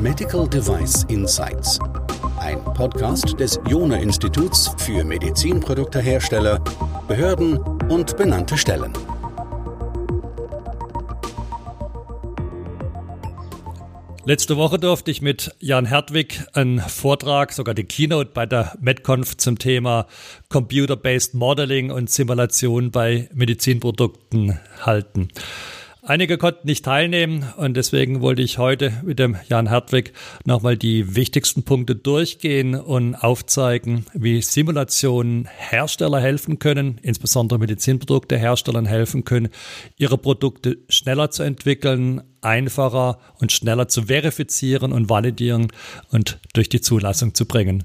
Medical Device Insights. Ein Podcast des Jona Instituts für Medizinproduktehersteller, Behörden und benannte Stellen. Letzte Woche durfte ich mit Jan Hertwig einen Vortrag, sogar die Keynote bei der MedConf zum Thema Computer-Based Modeling und Simulation bei Medizinprodukten halten. Einige konnten nicht teilnehmen und deswegen wollte ich heute mit dem Jan Hertwig nochmal die wichtigsten Punkte durchgehen und aufzeigen, wie Simulationen Hersteller helfen können, insbesondere Medizinprodukte Herstellern helfen können, ihre Produkte schneller zu entwickeln, einfacher und schneller zu verifizieren und validieren und durch die Zulassung zu bringen.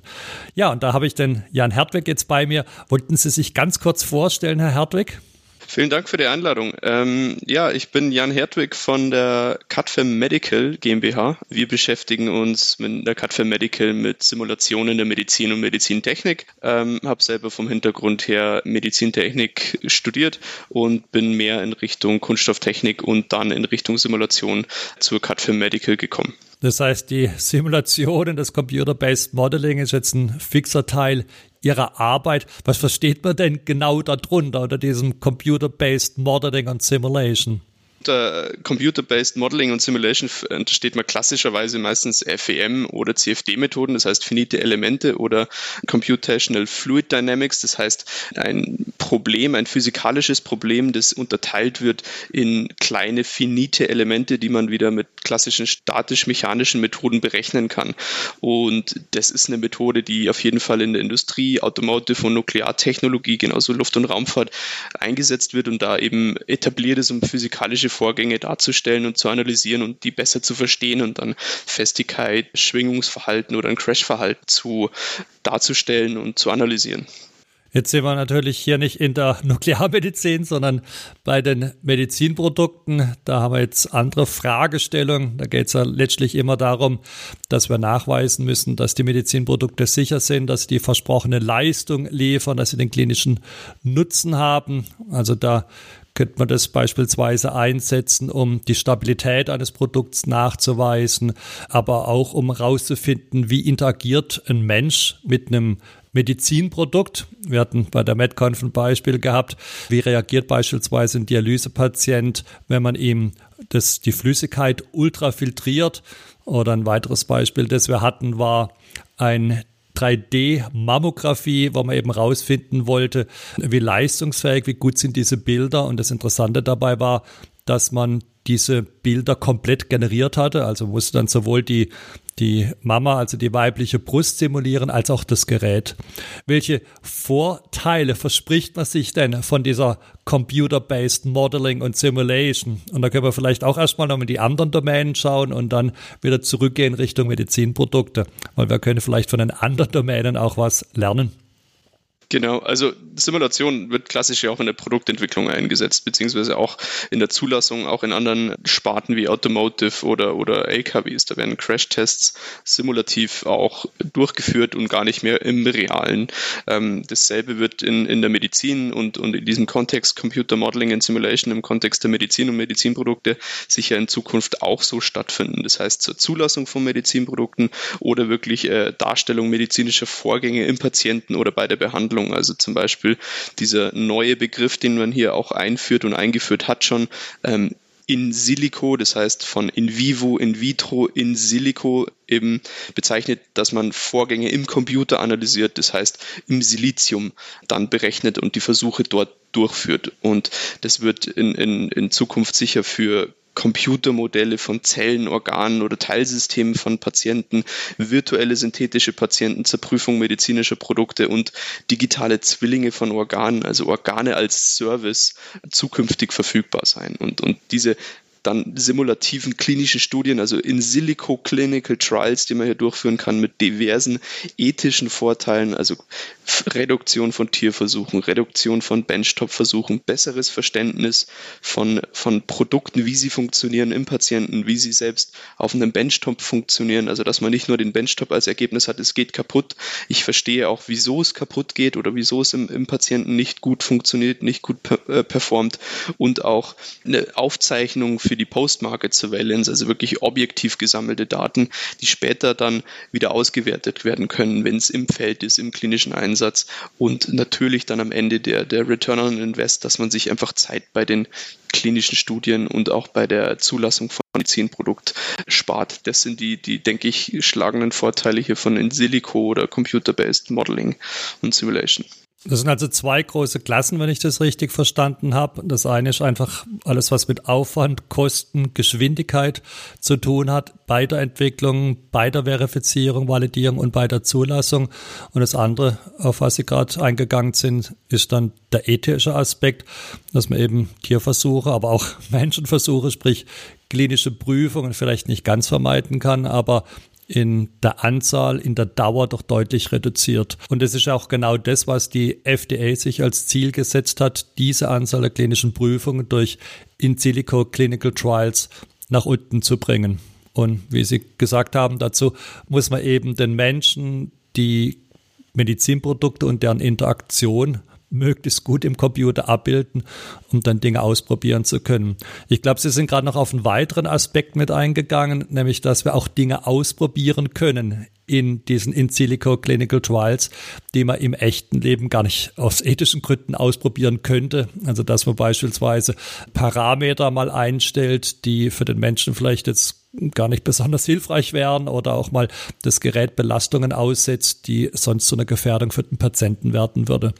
Ja, und da habe ich den Jan Hertwig jetzt bei mir. Wollten Sie sich ganz kurz vorstellen, Herr Hertwig? Vielen Dank für die Einladung. Ähm, ja, ich bin Jan Hertwig von der CutFem Medical GmbH. Wir beschäftigen uns mit der CutFem Medical mit Simulationen der Medizin und Medizintechnik. Ähm, habe selber vom Hintergrund her Medizintechnik studiert und bin mehr in Richtung Kunststofftechnik und dann in Richtung Simulation zur CutFem Medical gekommen. Das heißt, die Simulation, das Computer-Based Modeling ist jetzt ein fixer Teil Ihrer Arbeit. Was versteht man denn genau darunter, unter diesem Computer-Based Modeling und Simulation? Unter Computer-Based Modeling und Simulation untersteht man klassischerweise meistens FEM oder CFD-Methoden, das heißt finite Elemente oder Computational Fluid Dynamics, das heißt ein Problem, ein physikalisches Problem, das unterteilt wird in kleine finite Elemente, die man wieder mit klassischen statisch-mechanischen Methoden berechnen kann. Und das ist eine Methode, die auf jeden Fall in der Industrie, Automotive und Nukleartechnologie, genauso Luft- und Raumfahrt eingesetzt wird und da eben etabliert ist, um physikalische Vorgänge darzustellen und zu analysieren und die besser zu verstehen und dann Festigkeit, Schwingungsverhalten oder ein Crashverhalten zu darzustellen und zu analysieren. Jetzt sind wir natürlich hier nicht in der Nuklearmedizin, sondern bei den Medizinprodukten. Da haben wir jetzt andere Fragestellungen. Da geht es ja letztlich immer darum, dass wir nachweisen müssen, dass die Medizinprodukte sicher sind, dass sie die versprochene Leistung liefern, dass sie den klinischen Nutzen haben. Also da könnte man das beispielsweise einsetzen, um die Stabilität eines Produkts nachzuweisen, aber auch um herauszufinden, wie interagiert ein Mensch mit einem Medizinprodukt. Wir hatten bei der MedConf ein Beispiel gehabt. Wie reagiert beispielsweise ein Dialysepatient, wenn man ihm das, die Flüssigkeit ultrafiltriert? Oder ein weiteres Beispiel, das wir hatten, war ein 3D-Mammographie, wo man eben rausfinden wollte, wie leistungsfähig, wie gut sind diese Bilder. Und das Interessante dabei war, dass man diese Bilder komplett generiert hatte. Also musste dann sowohl die, die Mama, also die weibliche Brust simulieren, als auch das Gerät. Welche Vorteile verspricht man sich denn von dieser Computer-Based Modeling und Simulation? Und da können wir vielleicht auch erstmal noch in die anderen Domänen schauen und dann wieder zurückgehen Richtung Medizinprodukte, weil wir können vielleicht von den anderen Domänen auch was lernen. Genau, also Simulation wird klassisch ja auch in der Produktentwicklung eingesetzt, beziehungsweise auch in der Zulassung, auch in anderen Sparten wie Automotive oder, oder LKWs. Da werden Crash-Tests simulativ auch durchgeführt und gar nicht mehr im Realen. Ähm, dasselbe wird in, in der Medizin und, und in diesem Kontext Computer Modeling and Simulation im Kontext der Medizin und Medizinprodukte sicher in Zukunft auch so stattfinden. Das heißt zur Zulassung von Medizinprodukten oder wirklich äh, Darstellung medizinischer Vorgänge im Patienten oder bei der Behandlung Behandlung. Also zum Beispiel dieser neue Begriff, den man hier auch einführt und eingeführt hat schon, ähm, in silico, das heißt von in vivo, in vitro, in silico eben bezeichnet, dass man Vorgänge im Computer analysiert, das heißt im Silizium dann berechnet und die Versuche dort durchführt. Und das wird in, in, in Zukunft sicher für Computermodelle von Zellen, Organen oder Teilsystemen von Patienten, virtuelle synthetische Patienten zur Prüfung medizinischer Produkte und digitale Zwillinge von Organen, also Organe als Service, zukünftig verfügbar sein. Und, und diese dann simulativen klinischen Studien, also in Silico Clinical Trials, die man hier durchführen kann mit diversen ethischen Vorteilen, also Reduktion von Tierversuchen, Reduktion von Benchtop-Versuchen, besseres Verständnis von, von Produkten, wie sie funktionieren im Patienten, wie sie selbst auf einem Benchtop funktionieren, also dass man nicht nur den Benchtop als Ergebnis hat, es geht kaputt. Ich verstehe auch, wieso es kaputt geht oder wieso es im, im Patienten nicht gut funktioniert, nicht gut äh, performt und auch eine Aufzeichnung für die Post-Market Surveillance, also wirklich objektiv gesammelte Daten, die später dann wieder ausgewertet werden können, wenn es im Feld ist, im klinischen Einsatz und natürlich dann am Ende der, der Return on Invest, dass man sich einfach Zeit bei den klinischen Studien und auch bei der Zulassung von Medizinprodukt spart. Das sind die, die, denke ich, schlagenden Vorteile hier von in Silico oder Computer-Based Modeling und Simulation. Das sind also zwei große Klassen, wenn ich das richtig verstanden habe. Das eine ist einfach alles, was mit Aufwand, Kosten, Geschwindigkeit zu tun hat, bei der Entwicklung, bei der Verifizierung, Validierung und bei der Zulassung. Und das andere, auf was Sie gerade eingegangen sind, ist dann der ethische Aspekt, dass man eben Tierversuche, aber auch Menschenversuche, sprich klinische Prüfungen vielleicht nicht ganz vermeiden kann, aber in der Anzahl, in der Dauer doch deutlich reduziert. Und es ist auch genau das, was die FDA sich als Ziel gesetzt hat, diese Anzahl der klinischen Prüfungen durch in silico Clinical Trials nach unten zu bringen. Und wie Sie gesagt haben, dazu muss man eben den Menschen die Medizinprodukte und deren Interaktion möglichst gut im Computer abbilden, um dann Dinge ausprobieren zu können. Ich glaube, Sie sind gerade noch auf einen weiteren Aspekt mit eingegangen, nämlich, dass wir auch Dinge ausprobieren können in diesen In Silico Clinical Trials, die man im echten Leben gar nicht aus ethischen Gründen ausprobieren könnte. Also, dass man beispielsweise Parameter mal einstellt, die für den Menschen vielleicht jetzt gar nicht besonders hilfreich wären oder auch mal das Gerät Belastungen aussetzt, die sonst zu einer Gefährdung für den Patienten werden würde.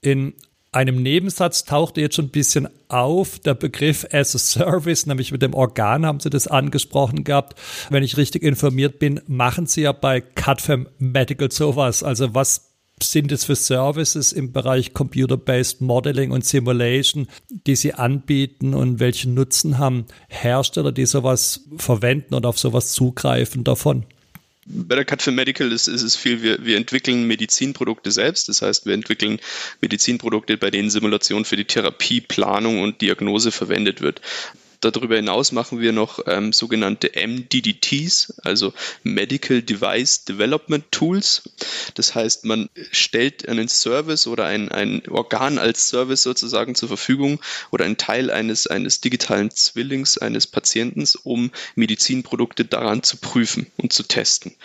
In einem Nebensatz tauchte jetzt schon ein bisschen auf der Begriff as a Service, nämlich mit dem Organ haben Sie das angesprochen gehabt. Wenn ich richtig informiert bin, machen Sie ja bei CutFam Medical sowas. Also was sind es für Services im Bereich Computer-Based Modeling und Simulation, die Sie anbieten und welchen Nutzen haben Hersteller, die sowas verwenden und auf sowas zugreifen davon? Bei der Cut for Medical ist, ist es viel, wir, wir entwickeln Medizinprodukte selbst. Das heißt, wir entwickeln Medizinprodukte, bei denen Simulation für die Therapieplanung und Diagnose verwendet wird. Darüber hinaus machen wir noch ähm, sogenannte MDDTs, also Medical Device Development Tools. Das heißt, man stellt einen Service oder ein, ein Organ als Service sozusagen zur Verfügung oder ein Teil eines, eines digitalen Zwillings eines Patienten, um Medizinprodukte daran zu prüfen und zu testen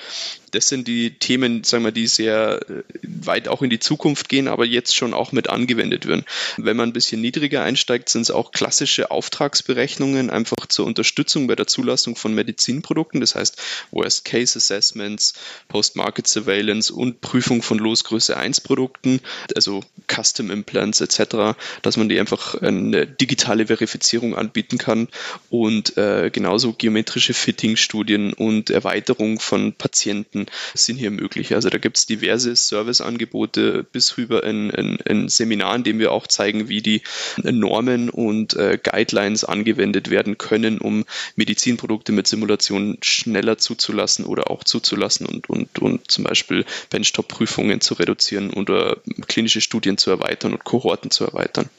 das sind die Themen, sagen wir, die sehr äh, weit auch in die Zukunft gehen, aber jetzt schon auch mit angewendet werden. Wenn man ein bisschen niedriger einsteigt, sind es auch klassische Auftragsberechnungen einfach zur Unterstützung bei der Zulassung von Medizinprodukten. Das heißt Worst Case Assessments, Post-Market Surveillance und Prüfung von Losgröße 1 Produkten, also Custom Implants etc., dass man die einfach eine digitale Verifizierung anbieten kann und äh, genauso geometrische Fitting-Studien und Erweiterung von Patienten sind hier möglich. Also da gibt es diverse Serviceangebote bis rüber in, in, in Seminaren, in dem wir auch zeigen, wie die Normen und äh, Guidelines angewendet werden können, um Medizinprodukte mit Simulation schneller zuzulassen oder auch zuzulassen und, und, und zum Beispiel Benchtop-Prüfungen zu reduzieren oder klinische Studien zu erweitern und Kohorten zu erweitern.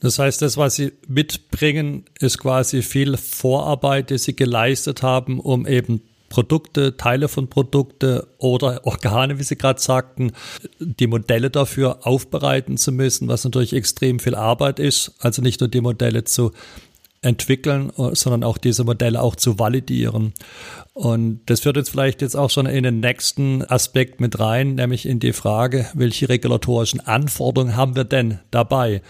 Das heißt, das, was Sie mitbringen, ist quasi viel Vorarbeit, die Sie geleistet haben, um eben Produkte, Teile von Produkte oder Organe, wie Sie gerade sagten, die Modelle dafür aufbereiten zu müssen, was natürlich extrem viel Arbeit ist. Also nicht nur die Modelle zu entwickeln, sondern auch diese Modelle auch zu validieren. Und das führt jetzt vielleicht jetzt auch schon in den nächsten Aspekt mit rein, nämlich in die Frage, welche regulatorischen Anforderungen haben wir denn dabei?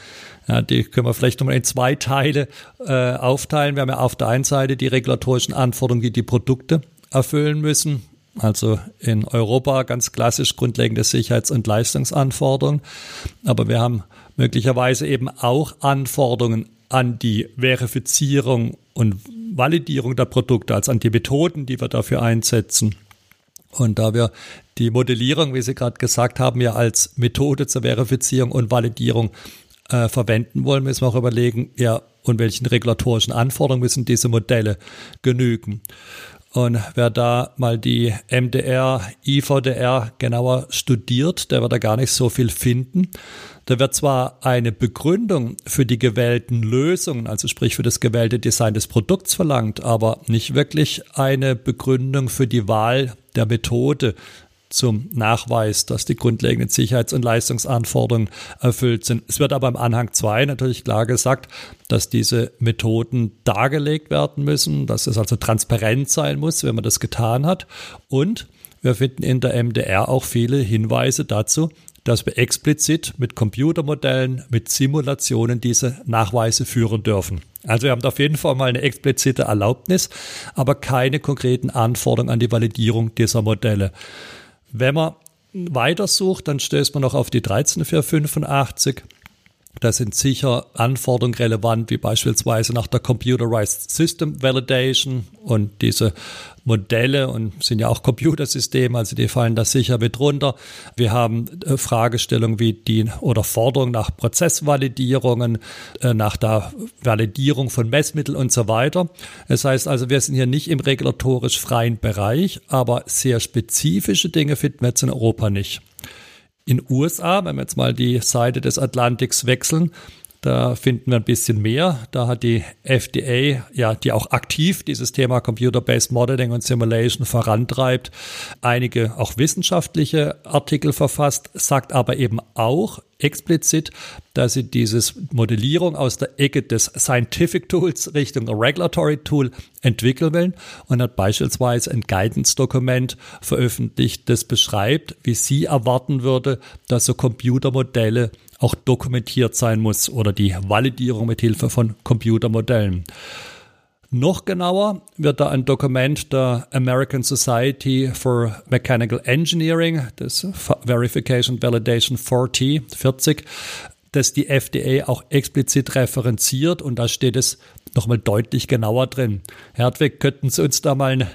Ja, die können wir vielleicht nochmal in zwei Teile äh, aufteilen. Wir haben ja auf der einen Seite die regulatorischen Anforderungen, die die Produkte erfüllen müssen. Also in Europa ganz klassisch grundlegende Sicherheits- und Leistungsanforderungen. Aber wir haben möglicherweise eben auch Anforderungen an die Verifizierung und Validierung der Produkte, also an die Methoden, die wir dafür einsetzen. Und da wir die Modellierung, wie Sie gerade gesagt haben, ja als Methode zur Verifizierung und Validierung äh, verwenden wollen, müssen wir auch überlegen, ja, und welchen regulatorischen Anforderungen müssen diese Modelle genügen. Und wer da mal die MDR, IVDR genauer studiert, der wird da gar nicht so viel finden. Da wird zwar eine Begründung für die gewählten Lösungen, also sprich für das gewählte Design des Produkts verlangt, aber nicht wirklich eine Begründung für die Wahl der Methode, zum Nachweis, dass die grundlegenden Sicherheits- und Leistungsanforderungen erfüllt sind. Es wird aber im Anhang 2 natürlich klar gesagt, dass diese Methoden dargelegt werden müssen, dass es also transparent sein muss, wenn man das getan hat. Und wir finden in der MDR auch viele Hinweise dazu, dass wir explizit mit Computermodellen, mit Simulationen diese Nachweise führen dürfen. Also wir haben auf jeden Fall mal eine explizite Erlaubnis, aber keine konkreten Anforderungen an die Validierung dieser Modelle. Wenn man weitersucht, dann stößt man noch auf die 13485. Da sind sicher Anforderungen relevant, wie beispielsweise nach der Computerized System Validation und diese Modelle und sind ja auch Computersysteme, also die fallen da sicher mit runter. Wir haben äh, Fragestellungen wie die oder Forderungen nach Prozessvalidierungen, äh, nach der Validierung von Messmitteln und so weiter. Das heißt also, wir sind hier nicht im regulatorisch freien Bereich, aber sehr spezifische Dinge finden wir jetzt in Europa nicht. In USA, wenn wir jetzt mal die Seite des Atlantiks wechseln, da finden wir ein bisschen mehr. Da hat die FDA, ja, die auch aktiv dieses Thema Computer-Based Modeling und Simulation vorantreibt, einige auch wissenschaftliche Artikel verfasst, sagt aber eben auch explizit, dass sie dieses Modellierung aus der Ecke des Scientific Tools Richtung Regulatory Tool entwickeln will und hat beispielsweise ein Guidance-Dokument veröffentlicht, das beschreibt, wie sie erwarten würde, dass so Computermodelle auch dokumentiert sein muss oder die Validierung mit Hilfe von Computermodellen. Noch genauer wird da ein Dokument der American Society for Mechanical Engineering, das Verification Validation 40, 40 das die FDA auch explizit referenziert und da steht es nochmal deutlich genauer drin. Hertwig, könnten Sie uns da mal einen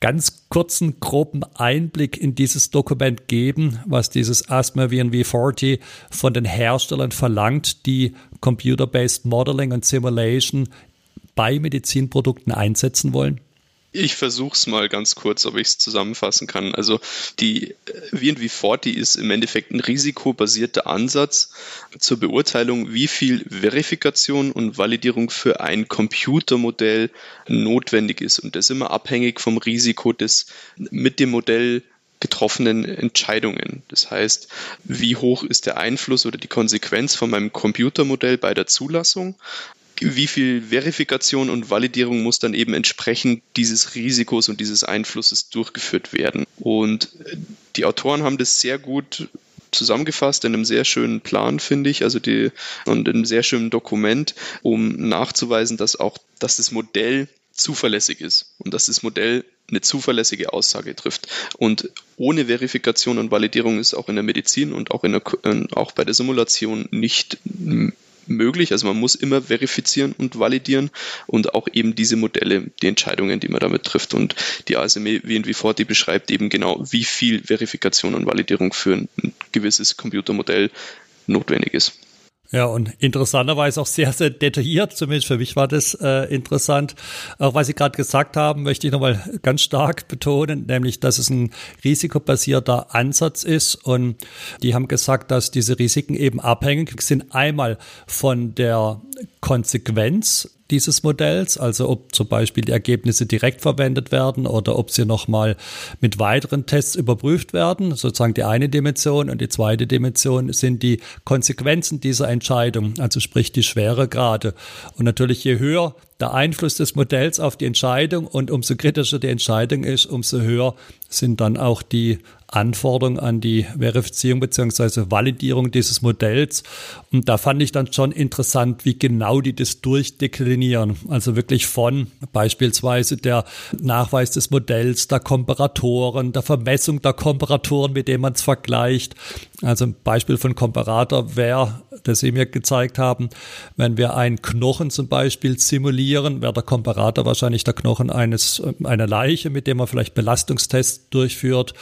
ganz kurzen, groben Einblick in dieses Dokument geben, was dieses Asthma VNV40 von den Herstellern verlangt, die Computer-Based Modeling und Simulation bei Medizinprodukten einsetzen wollen? Ich versuche es mal ganz kurz, ob ich es zusammenfassen kann. Also die VNV40 ist im Endeffekt ein risikobasierter Ansatz zur Beurteilung, wie viel Verifikation und Validierung für ein Computermodell notwendig ist. Und das immer abhängig vom Risiko des mit dem Modell getroffenen Entscheidungen. Das heißt, wie hoch ist der Einfluss oder die Konsequenz von meinem Computermodell bei der Zulassung? Wie viel Verifikation und Validierung muss dann eben entsprechend dieses Risikos und dieses Einflusses durchgeführt werden. Und die Autoren haben das sehr gut zusammengefasst in einem sehr schönen Plan, finde ich, also die und in einem sehr schönen Dokument, um nachzuweisen, dass auch, dass das Modell zuverlässig ist und dass das Modell eine zuverlässige Aussage trifft. Und ohne Verifikation und Validierung ist auch in der Medizin und auch, in der, auch bei der Simulation nicht möglich. Also man muss immer verifizieren und validieren und auch eben diese Modelle, die Entscheidungen, die man damit trifft. Und die ASME WNV4, die beschreibt eben genau, wie viel Verifikation und Validierung für ein gewisses Computermodell notwendig ist. Ja, und interessanterweise auch sehr, sehr detailliert, zumindest für mich war das äh, interessant. Auch was Sie gerade gesagt haben, möchte ich nochmal ganz stark betonen, nämlich, dass es ein risikobasierter Ansatz ist. Und die haben gesagt, dass diese Risiken eben abhängig sind einmal von der Konsequenz dieses Modells, also ob zum Beispiel die Ergebnisse direkt verwendet werden oder ob sie nochmal mit weiteren Tests überprüft werden, sozusagen die eine Dimension und die zweite Dimension sind die Konsequenzen dieser Entscheidung, also sprich die Schweregrade. Und natürlich je höher der Einfluss des Modells auf die Entscheidung und umso kritischer die Entscheidung ist, umso höher sind dann auch die Anforderungen an die Verifizierung bzw. Validierung dieses Modells. Und da fand ich dann schon interessant, wie genau die das durchdeklinieren. Also wirklich von beispielsweise der Nachweis des Modells, der Komparatoren, der Vermessung der Komparatoren, mit denen man es vergleicht. Also ein Beispiel von Komparator wäre das Sie mir gezeigt haben. Wenn wir einen Knochen zum Beispiel simulieren, wäre der Komparator wahrscheinlich der Knochen eines, einer Leiche, mit dem man vielleicht Belastungstests durchführt.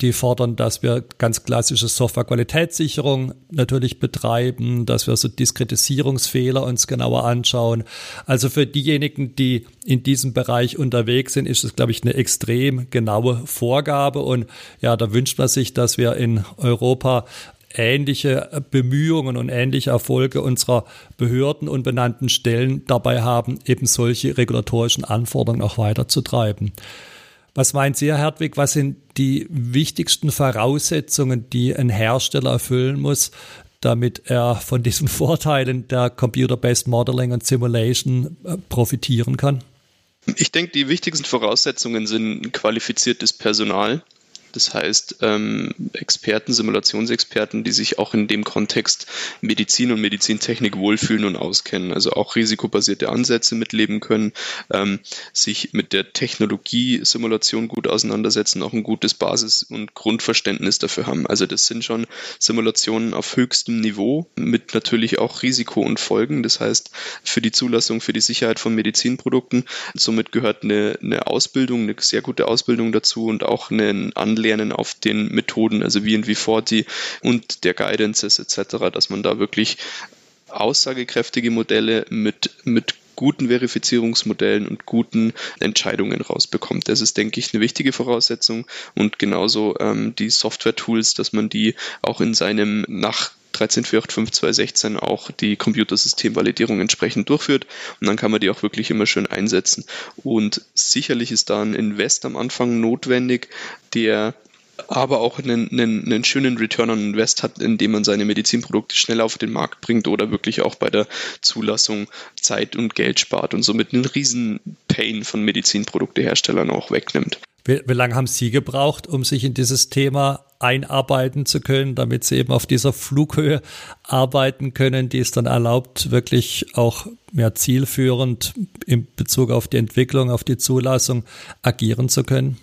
Die fordern, dass wir ganz klassische Softwarequalitätssicherung natürlich betreiben, dass wir so Diskretisierungsfehler uns genauer anschauen. Also für diejenigen, die in diesem Bereich unterwegs sind, ist es, glaube ich, eine extrem genaue Vorgabe. Und ja, da wünscht man sich, dass wir in Europa ähnliche Bemühungen und ähnliche Erfolge unserer Behörden und benannten Stellen dabei haben, eben solche regulatorischen Anforderungen auch weiterzutreiben. Was meint Sie, Herr Hertwig, was sind die wichtigsten Voraussetzungen, die ein Hersteller erfüllen muss, damit er von diesen Vorteilen der Computer-Based Modeling und Simulation äh, profitieren kann? Ich denke, die wichtigsten Voraussetzungen sind qualifiziertes Personal. Das heißt, ähm, Experten, Simulationsexperten, die sich auch in dem Kontext Medizin und Medizintechnik wohlfühlen und auskennen, also auch risikobasierte Ansätze mitleben können, ähm, sich mit der Technologie Simulation gut auseinandersetzen, auch ein gutes Basis- und Grundverständnis dafür haben. Also das sind schon Simulationen auf höchstem Niveau mit natürlich auch Risiko und Folgen. Das heißt, für die Zulassung, für die Sicherheit von Medizinprodukten, somit gehört eine, eine Ausbildung, eine sehr gute Ausbildung dazu und auch ein Anlegen Lernen auf den Methoden, also wie in V40 und der Guidances etc., dass man da wirklich aussagekräftige Modelle mit, mit guten Verifizierungsmodellen und guten Entscheidungen rausbekommt. Das ist, denke ich, eine wichtige Voraussetzung und genauso ähm, die Software-Tools, dass man die auch in seinem nach 13.485.216 auch die Computersystemvalidierung entsprechend durchführt und dann kann man die auch wirklich immer schön einsetzen. Und sicherlich ist da ein Invest am Anfang notwendig, der aber auch einen, einen, einen schönen Return on Invest hat, indem man seine Medizinprodukte schnell auf den Markt bringt oder wirklich auch bei der Zulassung Zeit und Geld spart und somit einen riesen Pain von Medizinprodukteherstellern auch wegnimmt. Wie, wie lange haben Sie gebraucht, um sich in dieses Thema einarbeiten zu können, damit Sie eben auf dieser Flughöhe arbeiten können, die es dann erlaubt, wirklich auch mehr zielführend in Bezug auf die Entwicklung, auf die Zulassung agieren zu können?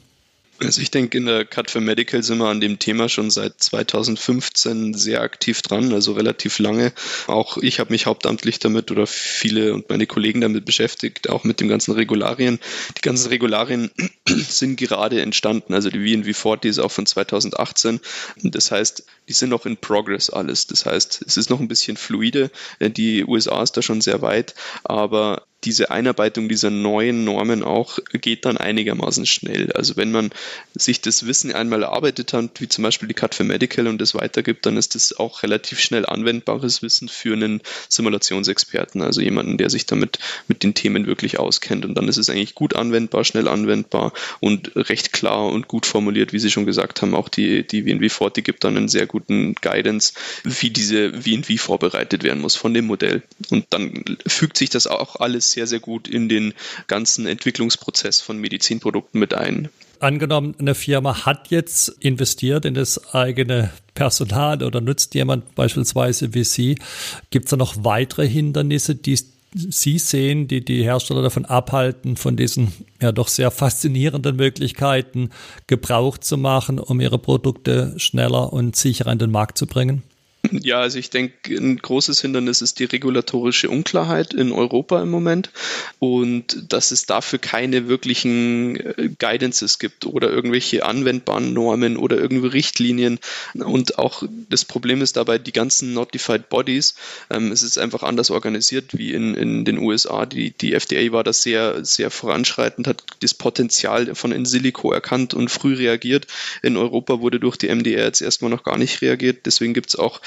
Also ich denke, in der Cut for Medical sind wir an dem Thema schon seit 2015 sehr aktiv dran, also relativ lange. Auch ich habe mich hauptamtlich damit oder viele und meine Kollegen damit beschäftigt, auch mit den ganzen Regularien. Die ganzen Regularien sind gerade entstanden, also die VNV40 ist auch von 2018. Das heißt, die sind noch in Progress alles. Das heißt, es ist noch ein bisschen fluide. Die USA ist da schon sehr weit, aber diese Einarbeitung dieser neuen Normen auch geht dann einigermaßen schnell. Also wenn man sich das Wissen einmal erarbeitet hat, wie zum Beispiel die Cut for Medical und das weitergibt, dann ist das auch relativ schnell anwendbares Wissen für einen Simulationsexperten, also jemanden, der sich damit mit den Themen wirklich auskennt. Und dann ist es eigentlich gut anwendbar, schnell anwendbar und recht klar und gut formuliert, wie Sie schon gesagt haben. Auch die, die WNW40 gibt dann einen sehr guten Guidance, wie diese WNW vorbereitet werden muss von dem Modell. Und dann fügt sich das auch alles sehr, sehr gut in den ganzen Entwicklungsprozess von Medizinprodukten mit ein. Angenommen, eine Firma hat jetzt investiert in das eigene Personal oder nutzt jemand beispielsweise wie Sie. Gibt es da noch weitere Hindernisse, die Sie sehen, die die Hersteller davon abhalten, von diesen ja doch sehr faszinierenden Möglichkeiten Gebrauch zu machen, um ihre Produkte schneller und sicherer in den Markt zu bringen? Ja, also ich denke, ein großes Hindernis ist die regulatorische Unklarheit in Europa im Moment und dass es dafür keine wirklichen äh, Guidances gibt oder irgendwelche anwendbaren Normen oder irgendwie Richtlinien. Und auch das Problem ist dabei, die ganzen Notified Bodies, ähm, es ist einfach anders organisiert wie in, in den USA. Die, die FDA war da sehr, sehr voranschreitend, hat das Potenzial von In Silico erkannt und früh reagiert. In Europa wurde durch die MDR jetzt erstmal noch gar nicht reagiert. Deswegen gibt es auch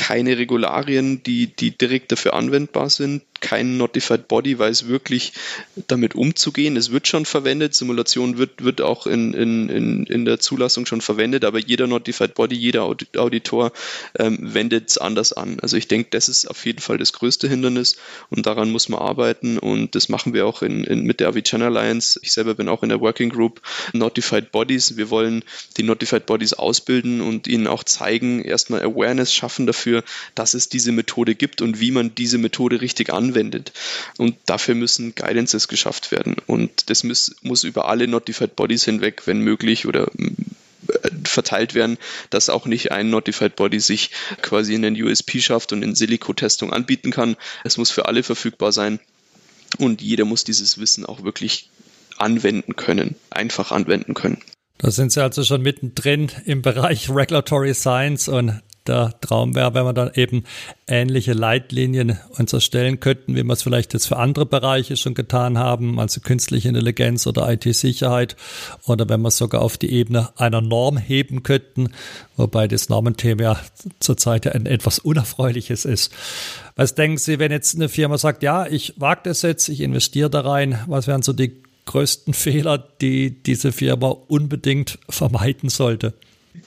keine Regularien, die, die direkt dafür anwendbar sind kein Notified Body weiß wirklich damit umzugehen. Es wird schon verwendet, Simulation wird, wird auch in, in, in, in der Zulassung schon verwendet, aber jeder Notified Body, jeder Auditor ähm, wendet es anders an. Also ich denke, das ist auf jeden Fall das größte Hindernis und daran muss man arbeiten und das machen wir auch in, in, mit der Avicena Alliance. Ich selber bin auch in der Working Group Notified Bodies. Wir wollen die Notified Bodies ausbilden und ihnen auch zeigen, erstmal Awareness schaffen dafür, dass es diese Methode gibt und wie man diese Methode richtig anwendet anwendet. Und dafür müssen Guidances geschafft werden. Und das muss, muss über alle Notified Bodies hinweg, wenn möglich, oder äh, verteilt werden, dass auch nicht ein Notified Body sich quasi in den USP schafft und in Silico-Testung anbieten kann. Es muss für alle verfügbar sein und jeder muss dieses Wissen auch wirklich anwenden können, einfach anwenden können. Da sind Sie also schon mittendrin im Bereich Regulatory Science und der Traum wäre, wenn wir dann eben ähnliche Leitlinien uns erstellen könnten, wie wir es vielleicht jetzt für andere Bereiche schon getan haben, also künstliche Intelligenz oder IT-Sicherheit, oder wenn wir es sogar auf die Ebene einer Norm heben könnten, wobei das Normenthema ja zurzeit ein etwas unerfreuliches ist. Was denken Sie, wenn jetzt eine Firma sagt, ja, ich wage das jetzt, ich investiere da rein, was wären so die größten Fehler, die diese Firma unbedingt vermeiden sollte?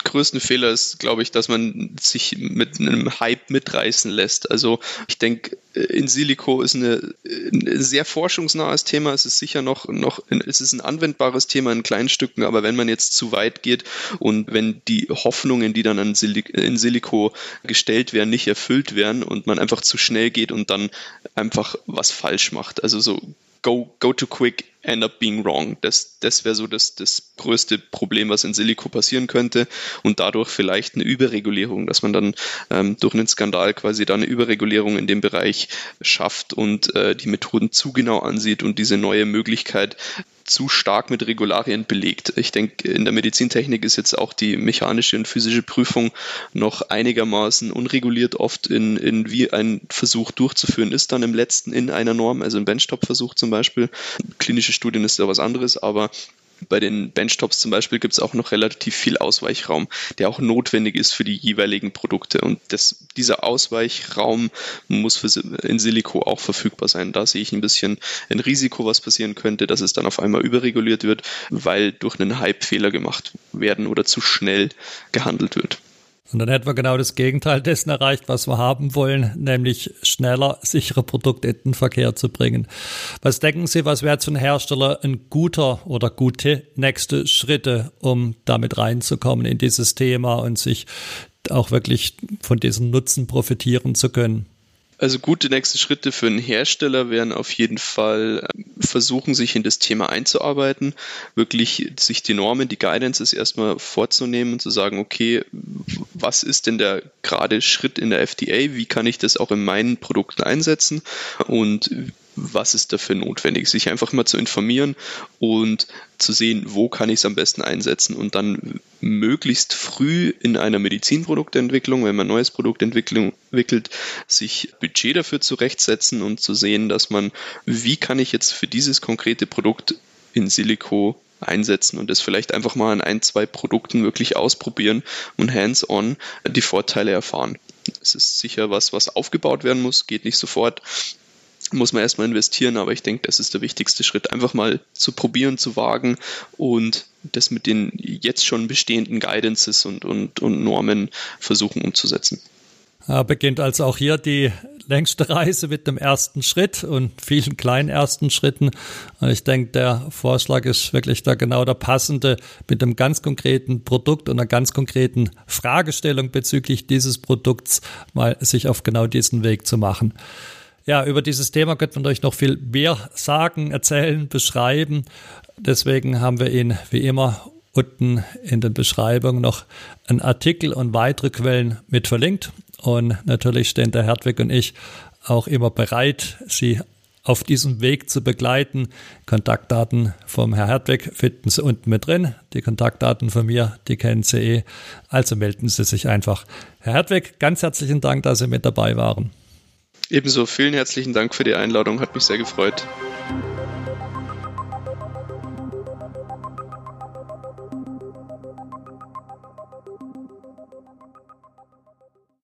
Größten Fehler ist, glaube ich, dass man sich mit einem Hype mitreißen lässt. Also ich denke, in Silico ist eine, ein sehr forschungsnahes Thema. Es ist sicher noch, noch es ist ein anwendbares Thema in kleinen Stücken, aber wenn man jetzt zu weit geht und wenn die Hoffnungen, die dann in Silico gestellt werden, nicht erfüllt werden und man einfach zu schnell geht und dann einfach was falsch macht. Also so go, go too quick, end up being wrong. Das, das wäre so das, das größte Problem, was in Silico passieren könnte und dadurch vielleicht eine Überregulierung, dass man dann ähm, durch einen Skandal quasi da eine Überregulierung in dem Bereich schafft und äh, die Methoden zu genau ansieht und diese neue Möglichkeit zu stark mit Regularien belegt. Ich denke, in der Medizintechnik ist jetzt auch die mechanische und physische Prüfung noch einigermaßen unreguliert oft in, in wie ein Versuch durchzuführen ist, dann im letzten in einer Norm, also im Benchtop-Versuch zum Beispiel. Klinische Studien ist ja was anderes, aber bei den Benchtops zum Beispiel gibt es auch noch relativ viel Ausweichraum, der auch notwendig ist für die jeweiligen Produkte. Und das, dieser Ausweichraum muss für, in Silico auch verfügbar sein. Da sehe ich ein bisschen ein Risiko, was passieren könnte, dass es dann auf einmal überreguliert wird, weil durch einen Hype Fehler gemacht werden oder zu schnell gehandelt wird. Und dann hätten wir genau das Gegenteil dessen erreicht, was wir haben wollen, nämlich schneller, sichere Produkte in den Verkehr zu bringen. Was denken Sie, was wäre einen Hersteller ein guter oder gute nächste Schritte, um damit reinzukommen in dieses Thema und sich auch wirklich von diesen Nutzen profitieren zu können? Also gute nächste Schritte für einen Hersteller wären auf jeden Fall ähm, versuchen, sich in das Thema einzuarbeiten, wirklich sich die Normen, die Guidances erstmal vorzunehmen und zu sagen, okay, was ist denn der gerade Schritt in der FDA? Wie kann ich das auch in meinen Produkten einsetzen? Und was ist dafür notwendig, sich einfach mal zu informieren und zu sehen, wo kann ich es am besten einsetzen und dann möglichst früh in einer Medizinproduktentwicklung, wenn man ein neues Produkt entwickelt, sich Budget dafür zurechtsetzen und zu sehen, dass man, wie kann ich jetzt für dieses konkrete Produkt in Silico einsetzen und das vielleicht einfach mal an ein, zwei Produkten wirklich ausprobieren und hands-on die Vorteile erfahren. Es ist sicher was, was aufgebaut werden muss, geht nicht sofort, muss man erstmal investieren, aber ich denke, das ist der wichtigste Schritt, einfach mal zu probieren, zu wagen und das mit den jetzt schon bestehenden Guidances und, und, und Normen versuchen umzusetzen. Ja, beginnt also auch hier die längste Reise mit dem ersten Schritt und vielen kleinen ersten Schritten. Ich denke, der Vorschlag ist wirklich da genau der passende mit einem ganz konkreten Produkt und einer ganz konkreten Fragestellung bezüglich dieses Produkts mal sich auf genau diesen Weg zu machen. Ja, über dieses Thema könnte man euch noch viel mehr sagen, erzählen, beschreiben. Deswegen haben wir ihn wie immer unten in den Beschreibungen noch einen Artikel und weitere Quellen mit verlinkt. Und natürlich stehen der Hertwig und ich auch immer bereit, Sie auf diesem Weg zu begleiten. Kontaktdaten vom Herr Hertwig finden Sie unten mit drin. Die Kontaktdaten von mir, die kennen Sie eh. Also melden Sie sich einfach. Herr Hertwig, ganz herzlichen Dank, dass Sie mit dabei waren. Ebenso vielen herzlichen Dank für die Einladung, hat mich sehr gefreut.